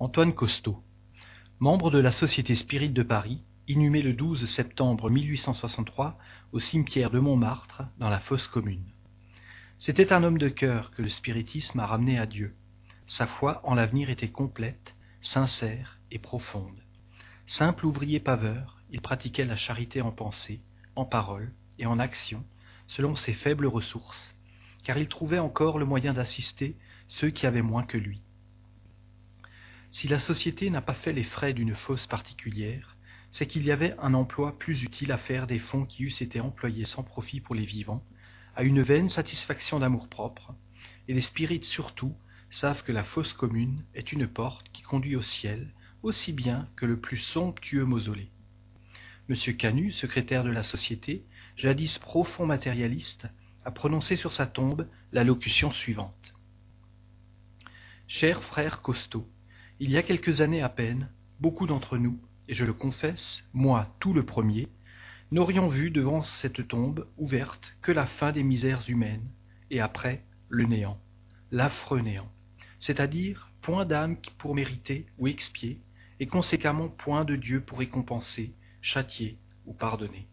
Antoine Costaud, membre de la Société Spirit de Paris, inhumé le 12 septembre 1863 au cimetière de Montmartre, dans la fosse commune. C'était un homme de cœur que le spiritisme a ramené à Dieu. Sa foi en l'avenir était complète, sincère et profonde. Simple ouvrier paveur, il pratiquait la charité en pensée, en parole et en action, selon ses faibles ressources, car il trouvait encore le moyen d'assister ceux qui avaient moins que lui. Si la société n'a pas fait les frais d'une fosse particulière, c'est qu'il y avait un emploi plus utile à faire des fonds qui eussent été employés sans profit pour les vivants, à une vaine satisfaction d'amour-propre, et les spirites surtout savent que la fosse commune est une porte qui conduit au ciel aussi bien que le plus somptueux mausolée. M. Canut, secrétaire de la Société, jadis profond matérialiste, a prononcé sur sa tombe la locution suivante. Cher frère Costaud, il y a quelques années à peine, beaucoup d'entre nous, et je le confesse, moi tout le premier, n'aurions vu devant cette tombe ouverte que la fin des misères humaines, et après le néant, l'affreux néant, c'est-à-dire point d'âme pour mériter ou expier, et conséquemment point de Dieu pour récompenser, châtier ou pardonner.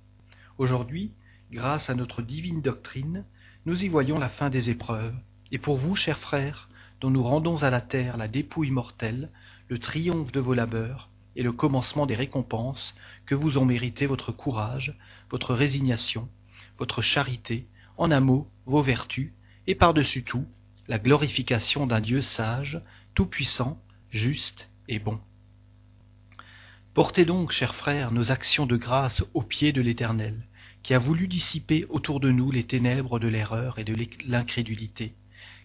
Aujourd'hui, grâce à notre divine doctrine, nous y voyons la fin des épreuves, et pour vous, chers frères, dont nous rendons à la terre la dépouille mortelle, le triomphe de vos labeurs, et le commencement des récompenses que vous ont mérité votre courage, votre résignation, votre charité, en un mot, vos vertus, et par-dessus tout, la glorification d'un Dieu sage, tout-puissant, juste et bon. Portez donc, chers frères, nos actions de grâce aux pieds de l'Éternel, qui a voulu dissiper autour de nous les ténèbres de l'erreur et de l'incrédulité.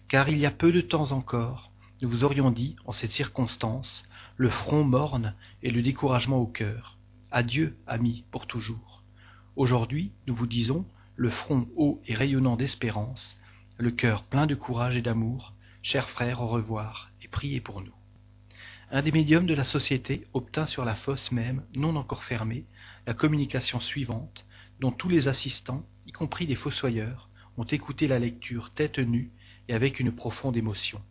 Car il y a peu de temps encore, nous vous aurions dit, en cette circonstance, le front morne et le découragement au cœur. Adieu, amis, pour toujours. Aujourd'hui, nous vous disons, le front haut et rayonnant d'espérance, le cœur plein de courage et d'amour, chers frères, au revoir, et priez pour nous. Un des médiums de la société obtint sur la fosse même, non encore fermée, la communication suivante, dont tous les assistants, y compris les fossoyeurs, ont écouté la lecture tête nue et avec une profonde émotion.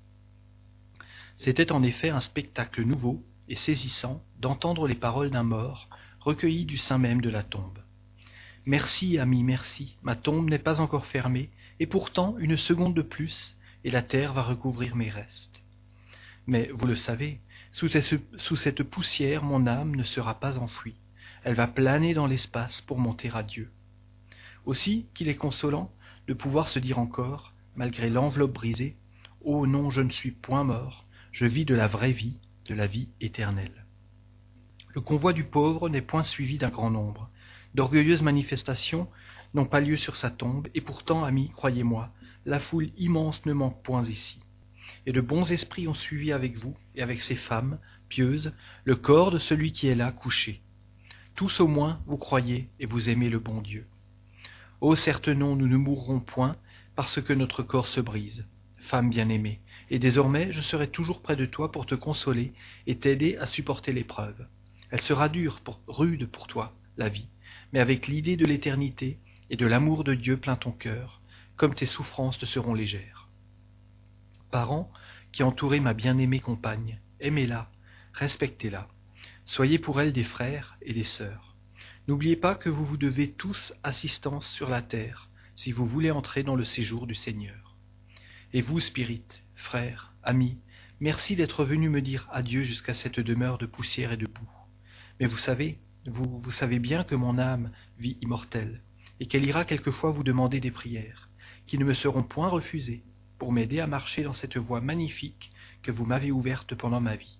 C'était en effet un spectacle nouveau et saisissant d'entendre les paroles d'un mort recueillies du sein même de la tombe. Merci, ami, merci, ma tombe n'est pas encore fermée, et pourtant une seconde de plus, et la terre va recouvrir mes restes. Mais vous le savez, sous cette poussière mon âme ne sera pas enfouie, elle va planer dans l'espace pour monter à Dieu. Aussi qu'il est consolant de pouvoir se dire encore, malgré l'enveloppe brisée, Oh non, je ne suis point mort, je vis de la vraie vie, de la vie éternelle. Le convoi du pauvre n'est point suivi d'un grand nombre. D'orgueilleuses manifestations n'ont pas lieu sur sa tombe, et pourtant, amis, croyez-moi, la foule immense ne manque point ici. Et de bons esprits ont suivi avec vous, et avec ces femmes, pieuses, le corps de celui qui est là couché. Tous au moins, vous croyez et vous aimez le bon Dieu. Oh certes non, nous ne mourrons point, parce que notre corps se brise femme bien-aimée, et désormais je serai toujours près de toi pour te consoler et t'aider à supporter l'épreuve. Elle sera dure, rude pour toi, la vie, mais avec l'idée de l'éternité et de l'amour de Dieu plein ton cœur, comme tes souffrances te seront légères. Parents qui entourez ma bien-aimée compagne, aimez-la, respectez-la, soyez pour elle des frères et des sœurs. N'oubliez pas que vous vous devez tous assistance sur la terre, si vous voulez entrer dans le séjour du Seigneur. Et vous, Spirit, frère, ami, merci d'être venu me dire adieu jusqu'à cette demeure de poussière et de boue. Mais vous savez, vous, vous savez bien que mon âme vit immortelle, et qu'elle ira quelquefois vous demander des prières, qui ne me seront point refusées, pour m'aider à marcher dans cette voie magnifique que vous m'avez ouverte pendant ma vie.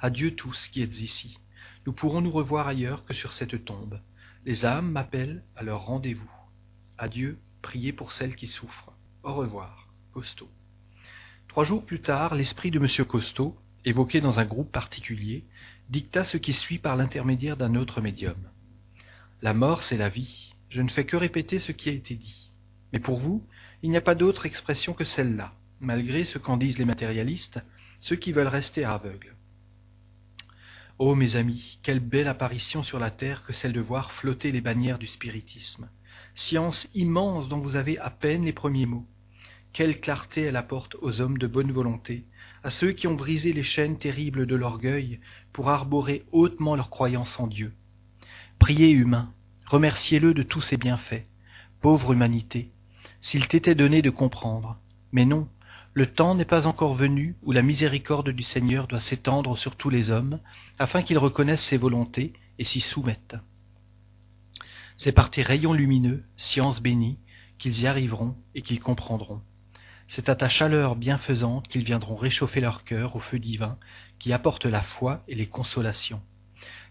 Adieu tous qui êtes ici. Nous pourrons nous revoir ailleurs que sur cette tombe. Les âmes m'appellent à leur rendez-vous. Adieu, priez pour celles qui souffrent. Au revoir, Costaud. Trois jours plus tard, l'esprit de M. Costaud, évoqué dans un groupe particulier, dicta ce qui suit par l'intermédiaire d'un autre médium. La mort, c'est la vie. Je ne fais que répéter ce qui a été dit. Mais pour vous, il n'y a pas d'autre expression que celle-là, malgré ce qu'en disent les matérialistes, ceux qui veulent rester aveugles. Oh mes amis, quelle belle apparition sur la terre que celle de voir flotter les bannières du spiritisme. Science immense dont vous avez à peine les premiers mots quelle clarté elle apporte aux hommes de bonne volonté, à ceux qui ont brisé les chaînes terribles de l'orgueil pour arborer hautement leur croyance en Dieu. Priez humain, remerciez-le de tous ses bienfaits. Pauvre humanité, s'il t'était donné de comprendre. Mais non, le temps n'est pas encore venu où la miséricorde du Seigneur doit s'étendre sur tous les hommes, afin qu'ils reconnaissent ses volontés et s'y soumettent. C'est par tes rayons lumineux, science bénie, qu'ils y arriveront et qu'ils comprendront. C'est à ta chaleur bienfaisante qu'ils viendront réchauffer leur cœur au feu divin qui apporte la foi et les consolations.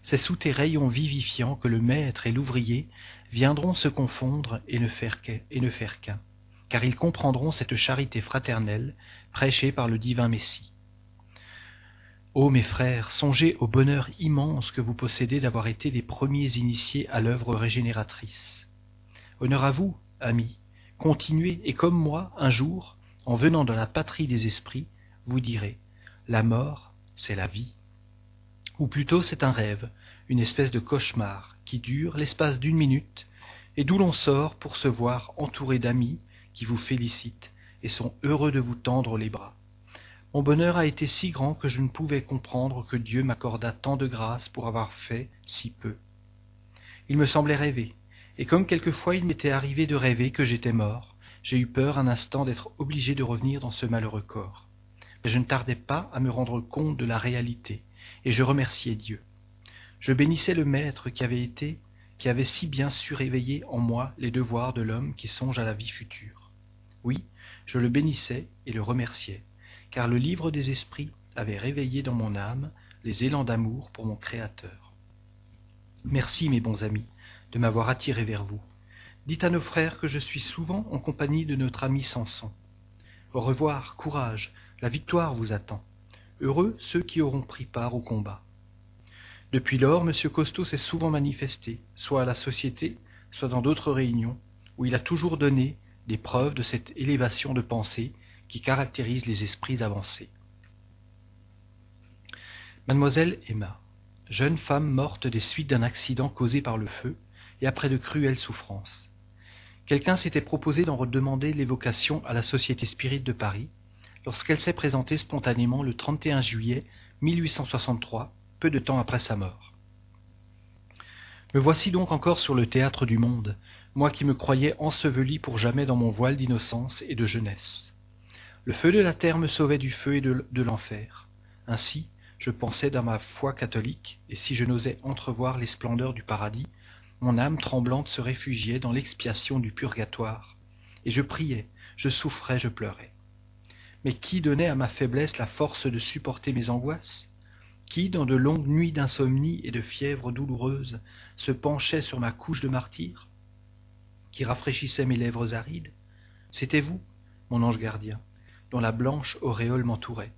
C'est sous tes rayons vivifiants que le maître et l'ouvrier viendront se confondre et ne faire qu'un, car ils comprendront cette charité fraternelle prêchée par le divin Messie. Ô mes frères, songez au bonheur immense que vous possédez d'avoir été les premiers initiés à l'œuvre régénératrice. Honneur à vous, amis, continuez, et comme moi, un jour, en venant dans la patrie des esprits, vous direz La mort, c'est la vie. Ou plutôt c'est un rêve, une espèce de cauchemar, qui dure l'espace d'une minute, et d'où l'on sort pour se voir entouré d'amis qui vous félicitent et sont heureux de vous tendre les bras. Mon bonheur a été si grand que je ne pouvais comprendre que Dieu m'accordât tant de grâce pour avoir fait si peu. Il me semblait rêver, et comme quelquefois il m'était arrivé de rêver que j'étais mort, j'ai eu peur un instant d'être obligé de revenir dans ce malheureux corps. Mais je ne tardais pas à me rendre compte de la réalité, et je remerciais Dieu. Je bénissais le Maître qui avait été, qui avait si bien su réveiller en moi les devoirs de l'homme qui songe à la vie future. Oui, je le bénissais et le remerciais car le livre des esprits avait réveillé dans mon âme les élans d'amour pour mon Créateur. Merci, mes bons amis, de m'avoir attiré vers vous. Dites à nos frères que je suis souvent en compagnie de notre ami Samson. Au revoir, courage, la victoire vous attend. Heureux ceux qui auront pris part au combat. Depuis lors, M. Costaud s'est souvent manifesté, soit à la Société, soit dans d'autres réunions, où il a toujours donné des preuves de cette élévation de pensée qui caractérise les esprits avancés. Mademoiselle Emma, jeune femme morte des suites d'un accident causé par le feu et après de cruelles souffrances. Quelqu'un s'était proposé d'en redemander l'évocation à la Société Spirit de Paris lorsqu'elle s'est présentée spontanément le 31 juillet 1863, peu de temps après sa mort. Me voici donc encore sur le théâtre du monde, moi qui me croyais enseveli pour jamais dans mon voile d'innocence et de jeunesse. Le feu de la terre me sauvait du feu et de, l'enfer. Ainsi, je pensais dans ma foi catholique, et si je n'osais entrevoir les splendeurs du paradis, mon âme tremblante se réfugiait dans l'expiation du purgatoire, et je priais, je souffrais, je pleurais. Mais qui donnait à ma faiblesse la force de supporter mes angoisses? Qui, dans de longues nuits d'insomnie et de fièvre douloureuse, se penchait sur ma couche de martyr? Qui rafraîchissait mes lèvres arides? C'était vous, mon ange gardien dont la blanche auréole m'entourait.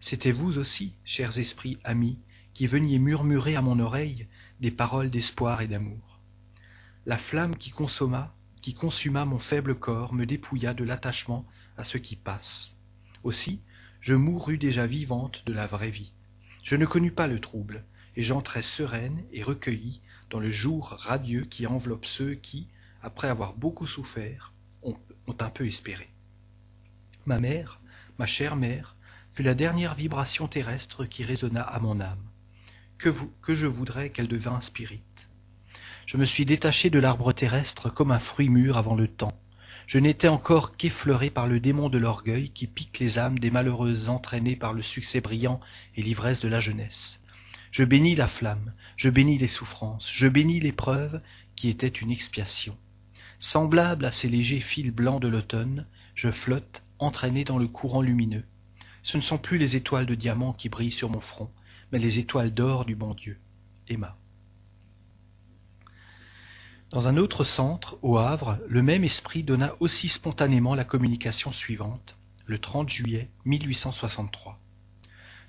C'était vous aussi, chers esprits amis, qui veniez murmurer à mon oreille des paroles d'espoir et d'amour. La flamme qui consomma, qui consuma mon faible corps me dépouilla de l'attachement à ce qui passe. Aussi, je mourus déjà vivante de la vraie vie. Je ne connus pas le trouble, et j'entrai sereine et recueillie dans le jour radieux qui enveloppe ceux qui, après avoir beaucoup souffert, ont, ont un peu espéré. Ma mère, ma chère mère, fut la dernière vibration terrestre qui résonna à mon âme. Que, que je voudrais qu'elle devînt spirit. Je me suis détaché de l'arbre terrestre comme un fruit mûr avant le temps. Je n'étais encore qu'effleuré par le démon de l'orgueil qui pique les âmes des malheureuses entraînées par le succès brillant et l'ivresse de la jeunesse. Je bénis la flamme, je bénis les souffrances, je bénis l'épreuve qui était une expiation. Semblable à ces légers fils blancs de l'automne, je flotte entraîné dans le courant lumineux. Ce ne sont plus les étoiles de diamant qui brillent sur mon front, mais les étoiles d'or du bon Dieu. Emma. Dans un autre centre, au Havre, le même esprit donna aussi spontanément la communication suivante, le 30 juillet 1863.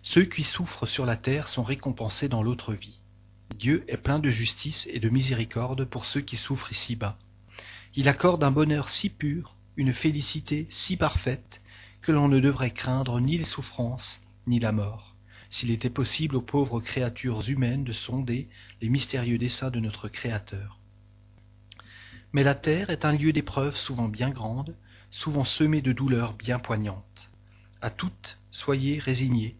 Ceux qui souffrent sur la terre sont récompensés dans l'autre vie. Dieu est plein de justice et de miséricorde pour ceux qui souffrent ici-bas. Il accorde un bonheur si pur une félicité si parfaite que l'on ne devrait craindre ni les souffrances ni la mort, s'il était possible aux pauvres créatures humaines de sonder les mystérieux desseins de notre Créateur. Mais la terre est un lieu d'épreuves souvent bien grandes, souvent semées de douleurs bien poignantes. À toutes, soyez résignés,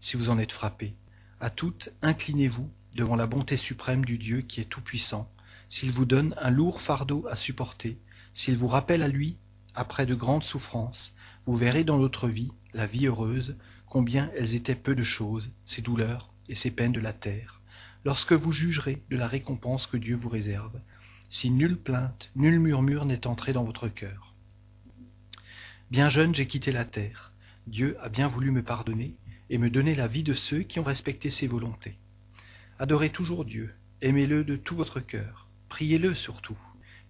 si vous en êtes frappés. À toutes, inclinez-vous devant la bonté suprême du Dieu qui est tout-puissant, s'il vous donne un lourd fardeau à supporter, s'il vous rappelle à lui, après de grandes souffrances, vous verrez dans l'autre vie, la vie heureuse, combien elles étaient peu de choses, ces douleurs et ces peines de la terre, lorsque vous jugerez de la récompense que Dieu vous réserve, si nulle plainte, nul murmure n'est entré dans votre cœur. Bien jeune, j'ai quitté la terre. Dieu a bien voulu me pardonner et me donner la vie de ceux qui ont respecté ses volontés. Adorez toujours Dieu, aimez-le de tout votre cœur, priez-le surtout,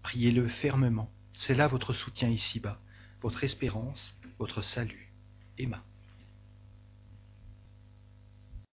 priez-le fermement, c'est là votre soutien ici-bas, votre espérance, votre salut. Emma.